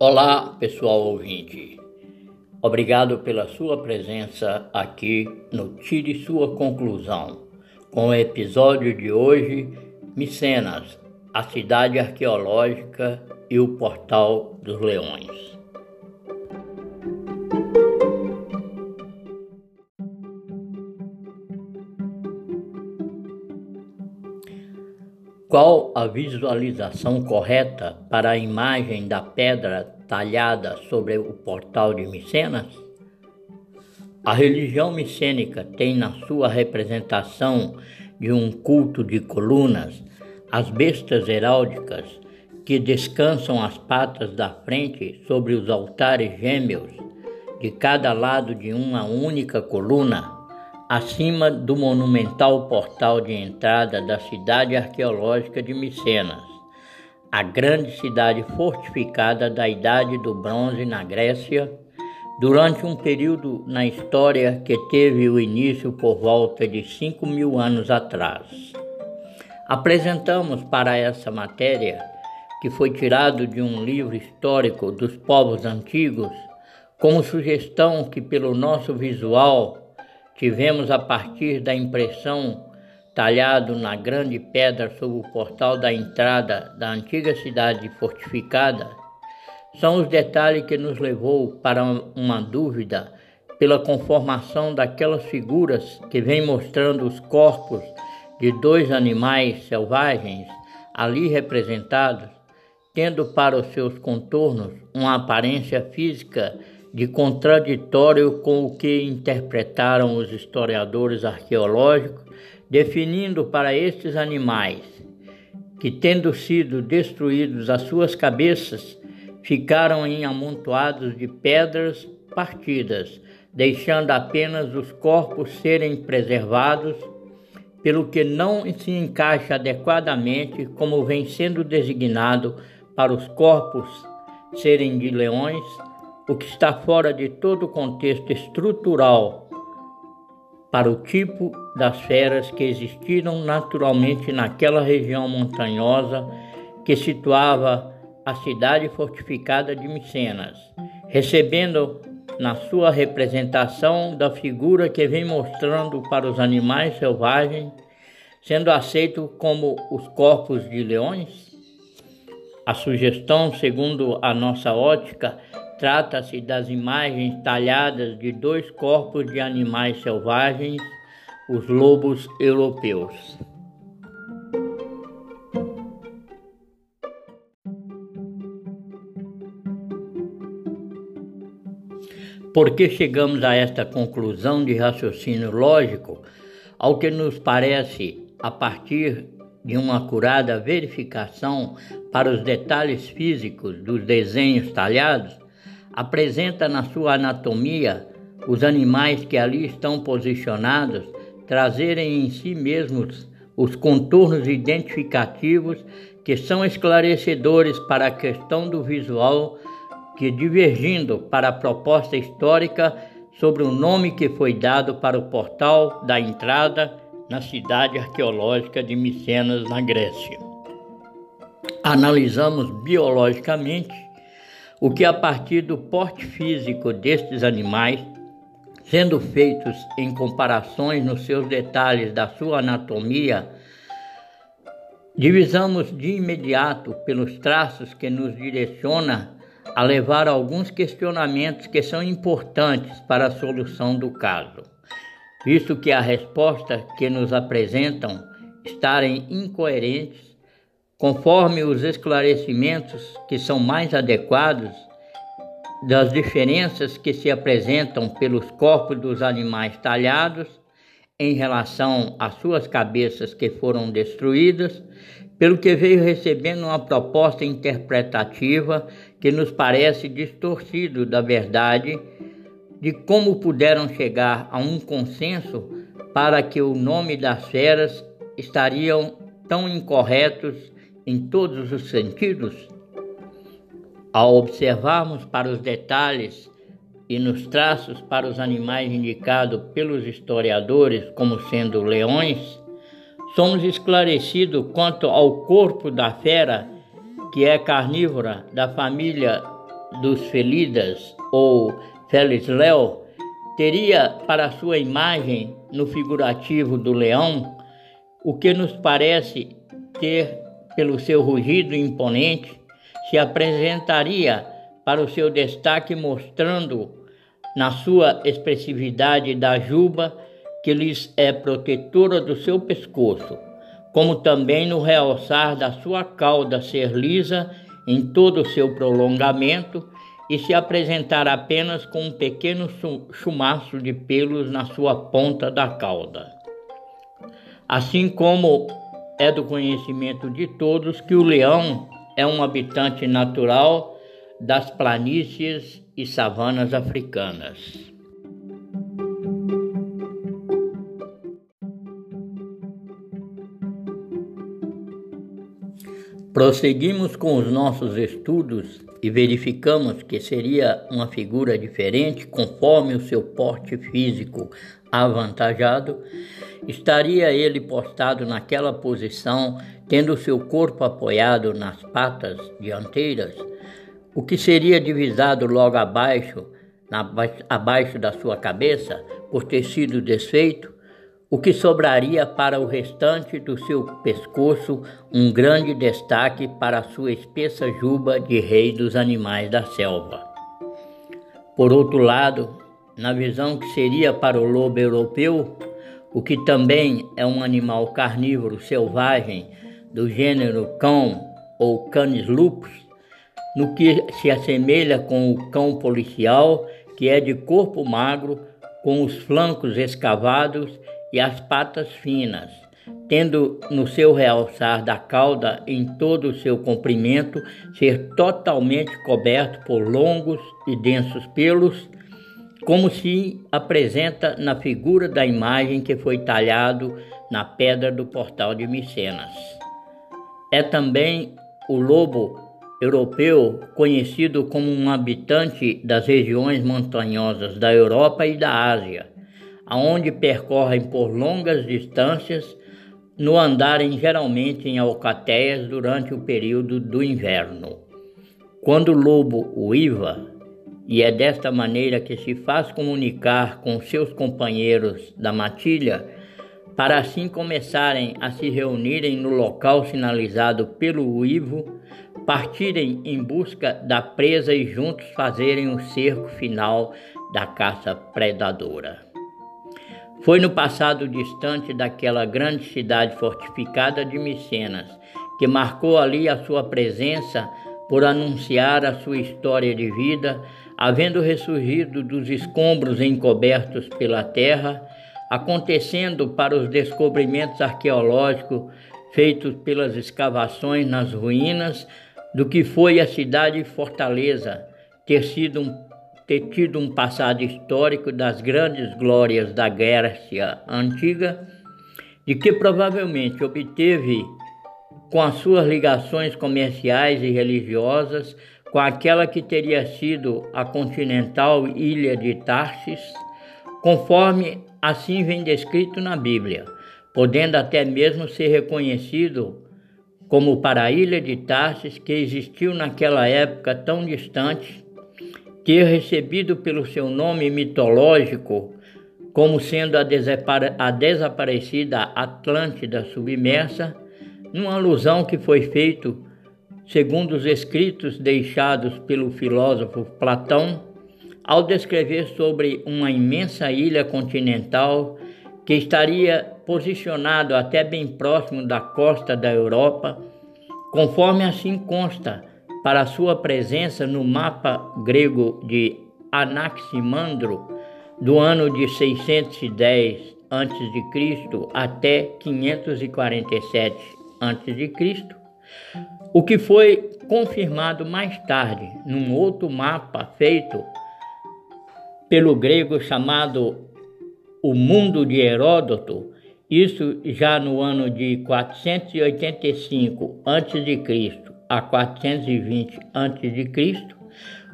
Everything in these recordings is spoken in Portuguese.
Olá, pessoal ouvinte. Obrigado pela sua presença aqui no Tire Sua Conclusão, com o episódio de hoje, Micenas, a cidade arqueológica e o Portal dos Leões. Qual a visualização correta para a imagem da pedra talhada sobre o portal de Micenas? A religião micênica tem na sua representação de um culto de colunas as bestas heráldicas que descansam as patas da frente sobre os altares gêmeos de cada lado de uma única coluna acima do monumental portal de entrada da cidade arqueológica de Micenas, a grande cidade fortificada da Idade do Bronze na Grécia, durante um período na história que teve o início por volta de 5 mil anos atrás. Apresentamos para essa matéria, que foi tirado de um livro histórico dos povos antigos, como sugestão que, pelo nosso visual, tivemos a partir da impressão talhado na grande pedra sobre o portal da entrada da antiga cidade fortificada, são os detalhes que nos levou para uma dúvida pela conformação daquelas figuras que vêm mostrando os corpos de dois animais selvagens ali representados, tendo para os seus contornos uma aparência física de contraditório com o que interpretaram os historiadores arqueológicos, definindo para estes animais que, tendo sido destruídos as suas cabeças, ficaram em amontoados de pedras partidas, deixando apenas os corpos serem preservados, pelo que não se encaixa adequadamente como vem sendo designado para os corpos serem de leões o que está fora de todo o contexto estrutural para o tipo das feras que existiram naturalmente naquela região montanhosa que situava a cidade fortificada de Micenas, recebendo na sua representação da figura que vem mostrando para os animais selvagens, sendo aceito como os corpos de leões? A sugestão, segundo a nossa ótica, Trata-se das imagens talhadas de dois corpos de animais selvagens, os lobos europeus. Por que chegamos a esta conclusão de raciocínio lógico, ao que nos parece, a partir de uma acurada verificação para os detalhes físicos dos desenhos talhados, apresenta na sua anatomia os animais que ali estão posicionados trazerem em si mesmos os contornos identificativos que são esclarecedores para a questão do visual, que divergindo para a proposta histórica sobre o nome que foi dado para o portal da entrada na cidade arqueológica de Micenas, na Grécia. Analisamos biologicamente o que a partir do porte físico destes animais, sendo feitos em comparações nos seus detalhes da sua anatomia, divisamos de imediato pelos traços que nos direciona a levar a alguns questionamentos que são importantes para a solução do caso, visto que a resposta que nos apresentam estarem incoerentes conforme os esclarecimentos que são mais adequados das diferenças que se apresentam pelos corpos dos animais talhados em relação às suas cabeças que foram destruídas, pelo que veio recebendo uma proposta interpretativa que nos parece distorcido da verdade de como puderam chegar a um consenso para que o nome das feras estariam tão incorretos em todos os sentidos, ao observarmos para os detalhes e nos traços para os animais indicados pelos historiadores como sendo leões, somos esclarecidos quanto ao corpo da fera, que é carnívora da família dos Felidas ou Félix Léo teria para sua imagem no figurativo do leão o que nos parece ter pelo seu rugido imponente se apresentaria para o seu destaque mostrando na sua expressividade da juba que lhes é protetora do seu pescoço, como também no realçar da sua cauda ser lisa em todo o seu prolongamento e se apresentar apenas com um pequeno chumaço de pelos na sua ponta da cauda. Assim como é do conhecimento de todos que o leão é um habitante natural das planícies e savanas africanas. Prosseguimos com os nossos estudos e verificamos que seria uma figura diferente conforme o seu porte físico avantajado, estaria ele postado naquela posição, tendo seu corpo apoiado nas patas dianteiras, o que seria divisado logo abaixo, na, abaixo da sua cabeça, por ter sido desfeito, o que sobraria para o restante do seu pescoço um grande destaque para sua espessa juba de rei dos animais da selva. Por outro lado, na visão que seria para o lobo europeu, o que também é um animal carnívoro selvagem do gênero cão ou canis lupus, no que se assemelha com o cão policial, que é de corpo magro, com os flancos escavados e as patas finas, tendo no seu realçar da cauda em todo o seu comprimento ser totalmente coberto por longos e densos pelos, como se apresenta na figura da imagem que foi talhado na pedra do portal de Micenas. É também o lobo europeu conhecido como um habitante das regiões montanhosas da Europa e da Ásia, aonde percorrem por longas distâncias, no andarem geralmente em alcateias durante o período do inverno. Quando o lobo uiva, e é desta maneira que se faz comunicar com seus companheiros da matilha, para assim começarem a se reunirem no local sinalizado pelo uivo, partirem em busca da presa e juntos fazerem o cerco final da caça predadora. Foi no passado distante daquela grande cidade fortificada de Micenas, que marcou ali a sua presença por anunciar a sua história de vida, havendo ressurgido dos escombros encobertos pela terra, acontecendo para os descobrimentos arqueológicos feitos pelas escavações nas ruínas do que foi a cidade fortaleza, ter sido um ter tido um passado histórico das grandes glórias da Grécia antiga, de que provavelmente obteve, com as suas ligações comerciais e religiosas, com aquela que teria sido a continental ilha de Tarsis, conforme assim vem descrito na Bíblia, podendo até mesmo ser reconhecido como para a ilha de Tarsis que existiu naquela época tão distante ter recebido pelo seu nome mitológico como sendo a, a desaparecida Atlântida submersa, numa alusão que foi feito segundo os escritos deixados pelo filósofo Platão, ao descrever sobre uma imensa ilha continental que estaria posicionado até bem próximo da costa da Europa, conforme assim consta para sua presença no mapa grego de Anaximandro do ano de 610 a.C. até 547 a.C., o que foi confirmado mais tarde num outro mapa feito pelo grego chamado O Mundo de Heródoto, isso já no ano de 485 a.C a 420 a.C.,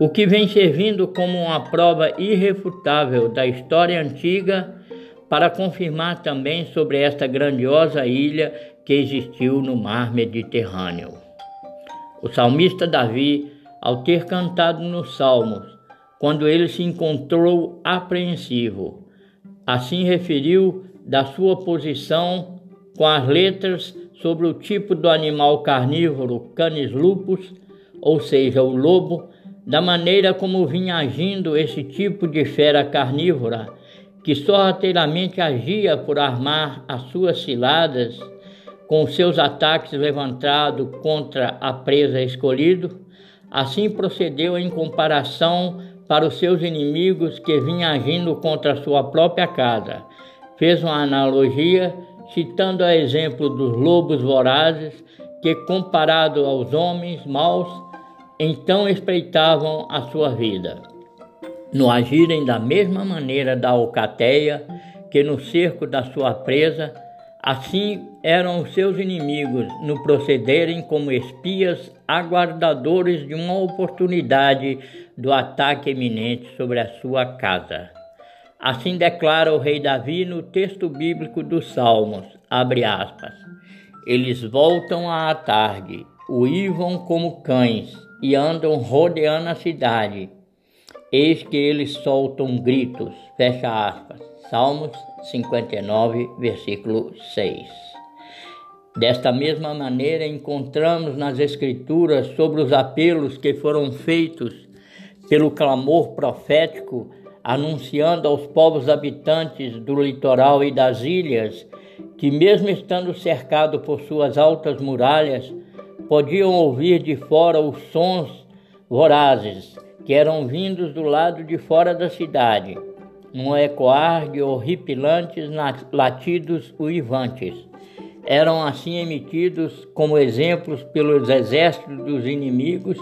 o que vem servindo como uma prova irrefutável da história antiga para confirmar também sobre esta grandiosa ilha que existiu no mar Mediterrâneo. O salmista Davi, ao ter cantado nos Salmos, quando ele se encontrou apreensivo. Assim referiu da sua posição com as letras sobre o tipo do animal carnívoro Canis lupus, ou seja, o lobo, da maneira como vinha agindo esse tipo de fera carnívora, que sorrateiramente agia por armar as suas ciladas, com seus ataques levantados contra a presa escolhido, assim procedeu em comparação para os seus inimigos que vinha agindo contra a sua própria casa. Fez uma analogia citando a exemplo dos lobos vorazes que, comparado aos homens maus, então espreitavam a sua vida. No agirem da mesma maneira da alcateia que no cerco da sua presa, assim eram os seus inimigos no procederem como espias aguardadores de uma oportunidade do ataque iminente sobre a sua casa. Assim declara o rei Davi no texto bíblico dos Salmos, aspas, eles voltam à tarde, uivam como cães e andam rodeando a cidade. Eis que eles soltam gritos, fecha aspas. Salmos 59, versículo 6. Desta mesma maneira, encontramos nas Escrituras sobre os apelos que foram feitos pelo clamor profético anunciando aos povos habitantes do litoral e das ilhas que, mesmo estando cercado por suas altas muralhas, podiam ouvir de fora os sons vorazes que eram vindos do lado de fora da cidade, num ecoar de horripilantes latidos uivantes. Eram assim emitidos como exemplos pelos exércitos dos inimigos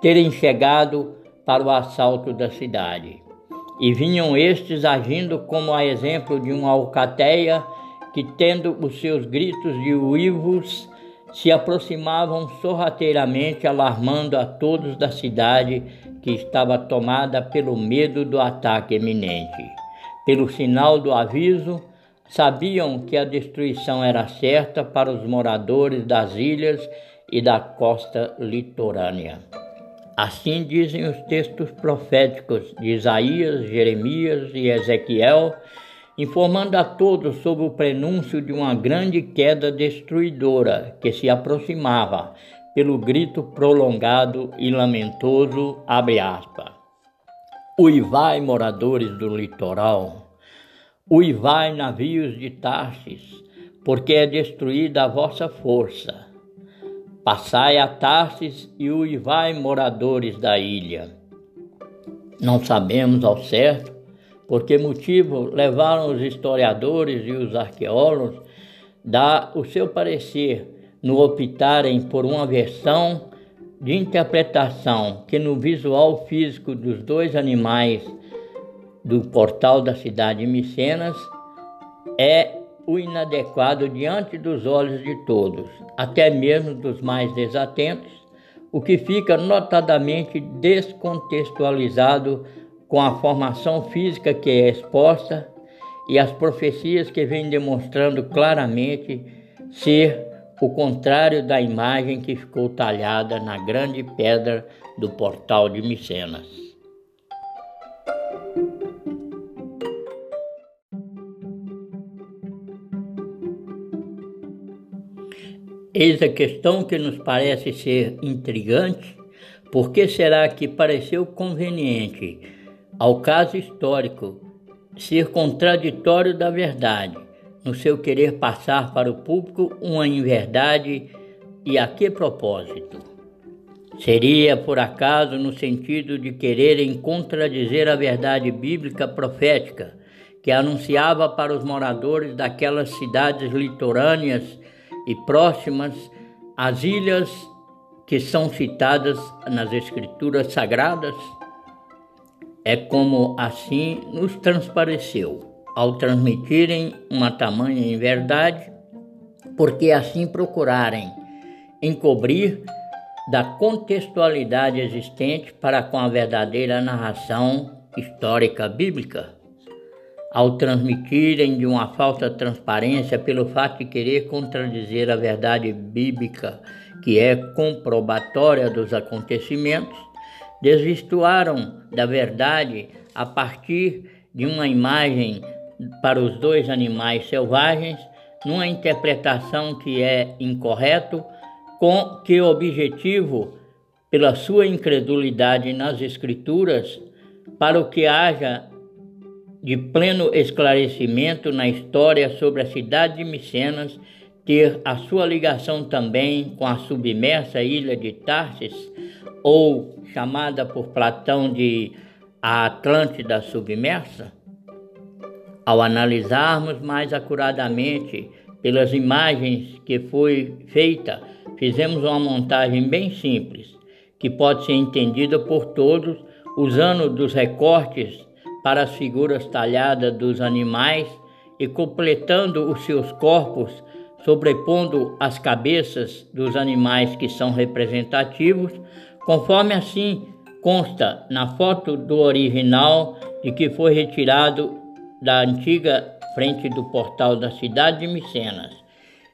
terem chegado para o assalto da cidade. E vinham estes agindo como a exemplo de uma alcateia que, tendo os seus gritos de uivos, se aproximavam sorrateiramente, alarmando a todos da cidade que estava tomada pelo medo do ataque iminente. Pelo sinal do aviso, sabiam que a destruição era certa para os moradores das ilhas e da costa litorânea. Assim dizem os textos proféticos de Isaías, Jeremias e Ezequiel, informando a todos sobre o prenúncio de uma grande queda destruidora que se aproximava, pelo grito prolongado e lamentoso, abre aspas. Uivai, moradores do litoral, uivai, navios de Tarsis, porque é destruída a vossa força Passai a Tarsis e uivai, moradores da ilha. Não sabemos ao certo por que motivo levaram os historiadores e os arqueólogos dar o seu parecer no optarem por uma versão de interpretação que no visual físico dos dois animais do portal da cidade de Micenas é o inadequado diante dos olhos de todos, até mesmo dos mais desatentos, o que fica notadamente descontextualizado com a formação física que é exposta e as profecias que vêm demonstrando claramente ser o contrário da imagem que ficou talhada na grande pedra do portal de Micenas. Eis a questão que nos parece ser intrigante. Por que será que pareceu conveniente ao caso histórico ser contraditório da verdade, no seu querer passar para o público uma inverdade e a que propósito? Seria, por acaso, no sentido de quererem contradizer a verdade bíblica profética que anunciava para os moradores daquelas cidades litorâneas e próximas às ilhas que são citadas nas Escrituras Sagradas, é como assim nos transpareceu, ao transmitirem uma tamanha em verdade, porque assim procurarem encobrir da contextualidade existente para com a verdadeira narração histórica bíblica ao transmitirem de uma falsa transparência pelo fato de querer contradizer a verdade bíblica, que é comprobatória dos acontecimentos, desvistuaram da verdade a partir de uma imagem para os dois animais selvagens, numa interpretação que é incorreto, com que objetivo, pela sua incredulidade nas escrituras, para o que haja de pleno esclarecimento na história sobre a cidade de Micenas, ter a sua ligação também com a submersa ilha de Tarsis, ou chamada por Platão de a Atlântida submersa? Ao analisarmos mais acuradamente pelas imagens que foi feita, fizemos uma montagem bem simples, que pode ser entendida por todos usando dos recortes para as figuras talhadas dos animais e completando os seus corpos, sobrepondo as cabeças dos animais que são representativos, conforme assim consta na foto do original de que foi retirado da antiga frente do portal da cidade de Micenas.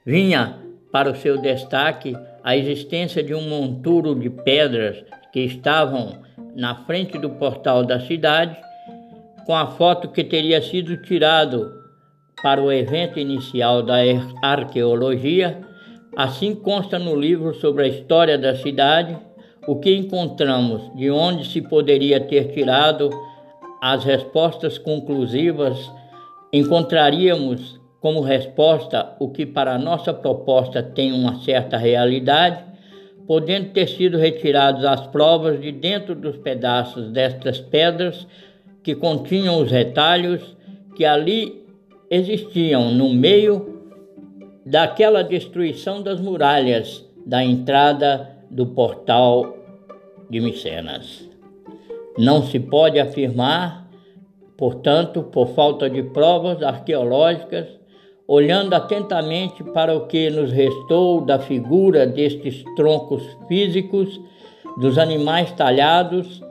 Vinha para o seu destaque a existência de um monturo de pedras que estavam na frente do portal da cidade, com a foto que teria sido tirado para o evento inicial da arqueologia. Assim consta no livro sobre a história da cidade, o que encontramos de onde se poderia ter tirado as respostas conclusivas, encontraríamos como resposta o que para nossa proposta tem uma certa realidade, podendo ter sido retiradas as provas de dentro dos pedaços destas pedras que continham os retalhos que ali existiam no meio daquela destruição das muralhas da entrada do portal de Micenas. Não se pode afirmar, portanto, por falta de provas arqueológicas, olhando atentamente para o que nos restou da figura destes troncos físicos dos animais talhados,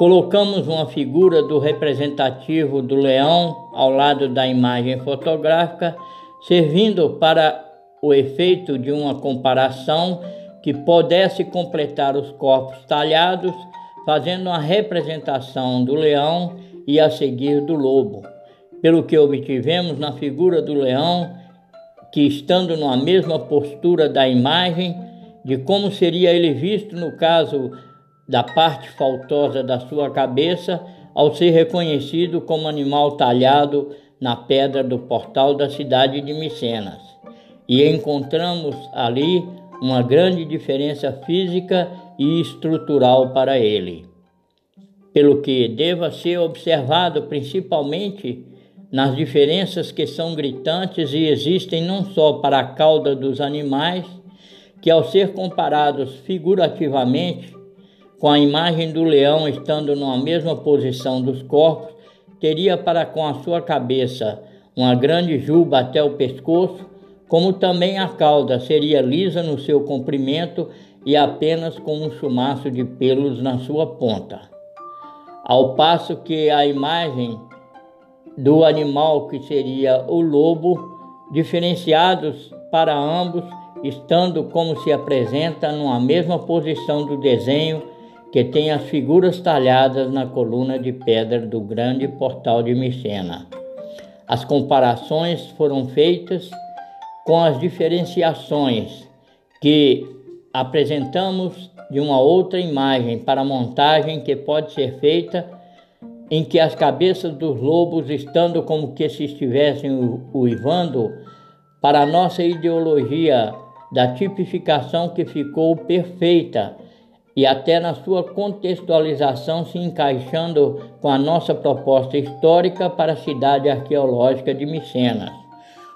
colocamos uma figura do representativo do leão ao lado da imagem fotográfica, servindo para o efeito de uma comparação que pudesse completar os corpos talhados, fazendo uma representação do leão e a seguir do lobo. Pelo que obtivemos na figura do leão, que estando na mesma postura da imagem, de como seria ele visto no caso da parte faltosa da sua cabeça, ao ser reconhecido como animal talhado na pedra do portal da cidade de Micenas. E encontramos ali uma grande diferença física e estrutural para ele. Pelo que deva ser observado principalmente nas diferenças que são gritantes e existem não só para a cauda dos animais, que ao ser comparados figurativamente com a imagem do leão estando numa mesma posição dos corpos, teria para com a sua cabeça uma grande juba até o pescoço, como também a cauda seria lisa no seu comprimento e apenas com um chumaço de pelos na sua ponta. Ao passo que a imagem do animal que seria o lobo, diferenciados para ambos, estando como se apresenta numa mesma posição do desenho que tem as figuras talhadas na coluna de pedra do grande portal de Micena. As comparações foram feitas com as diferenciações que apresentamos de uma outra imagem para montagem que pode ser feita em que as cabeças dos lobos, estando como que se estivessem uivando, para a nossa ideologia da tipificação que ficou perfeita e até na sua contextualização se encaixando com a nossa proposta histórica para a cidade arqueológica de Micenas,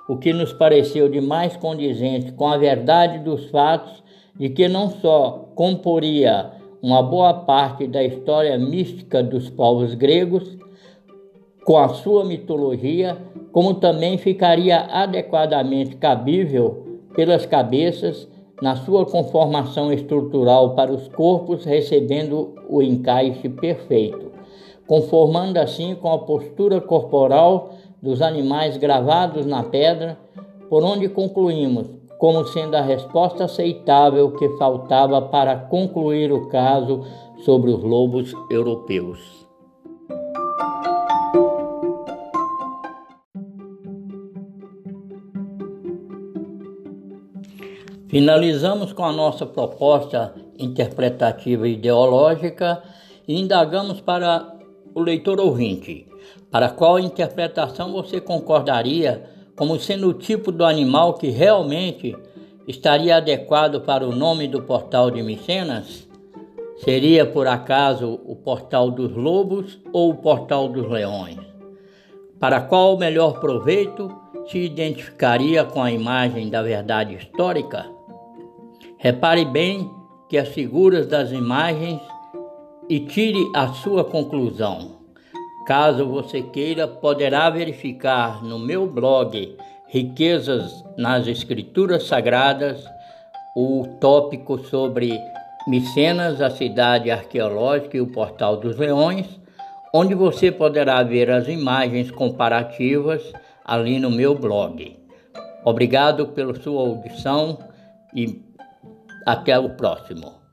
o que nos pareceu de mais condizente com a verdade dos fatos de que não só comporia uma boa parte da história mística dos povos gregos, com a sua mitologia, como também ficaria adequadamente cabível pelas cabeças na sua conformação estrutural para os corpos, recebendo o encaixe perfeito, conformando assim com a postura corporal dos animais gravados na pedra, por onde concluímos como sendo a resposta aceitável que faltava para concluir o caso sobre os lobos europeus. Finalizamos com a nossa proposta interpretativa e ideológica e indagamos para o leitor ouvinte para qual interpretação você concordaria como sendo o tipo do animal que realmente estaria adequado para o nome do portal de Micenas? Seria por acaso o portal dos lobos ou o portal dos leões? Para qual melhor proveito se identificaria com a imagem da verdade histórica? Repare bem que as figuras das imagens e tire a sua conclusão. Caso você queira, poderá verificar no meu blog Riquezas nas Escrituras Sagradas o tópico sobre Micenas, a cidade arqueológica e o Portal dos Leões, onde você poderá ver as imagens comparativas ali no meu blog. Obrigado pela sua audição e até o próximo.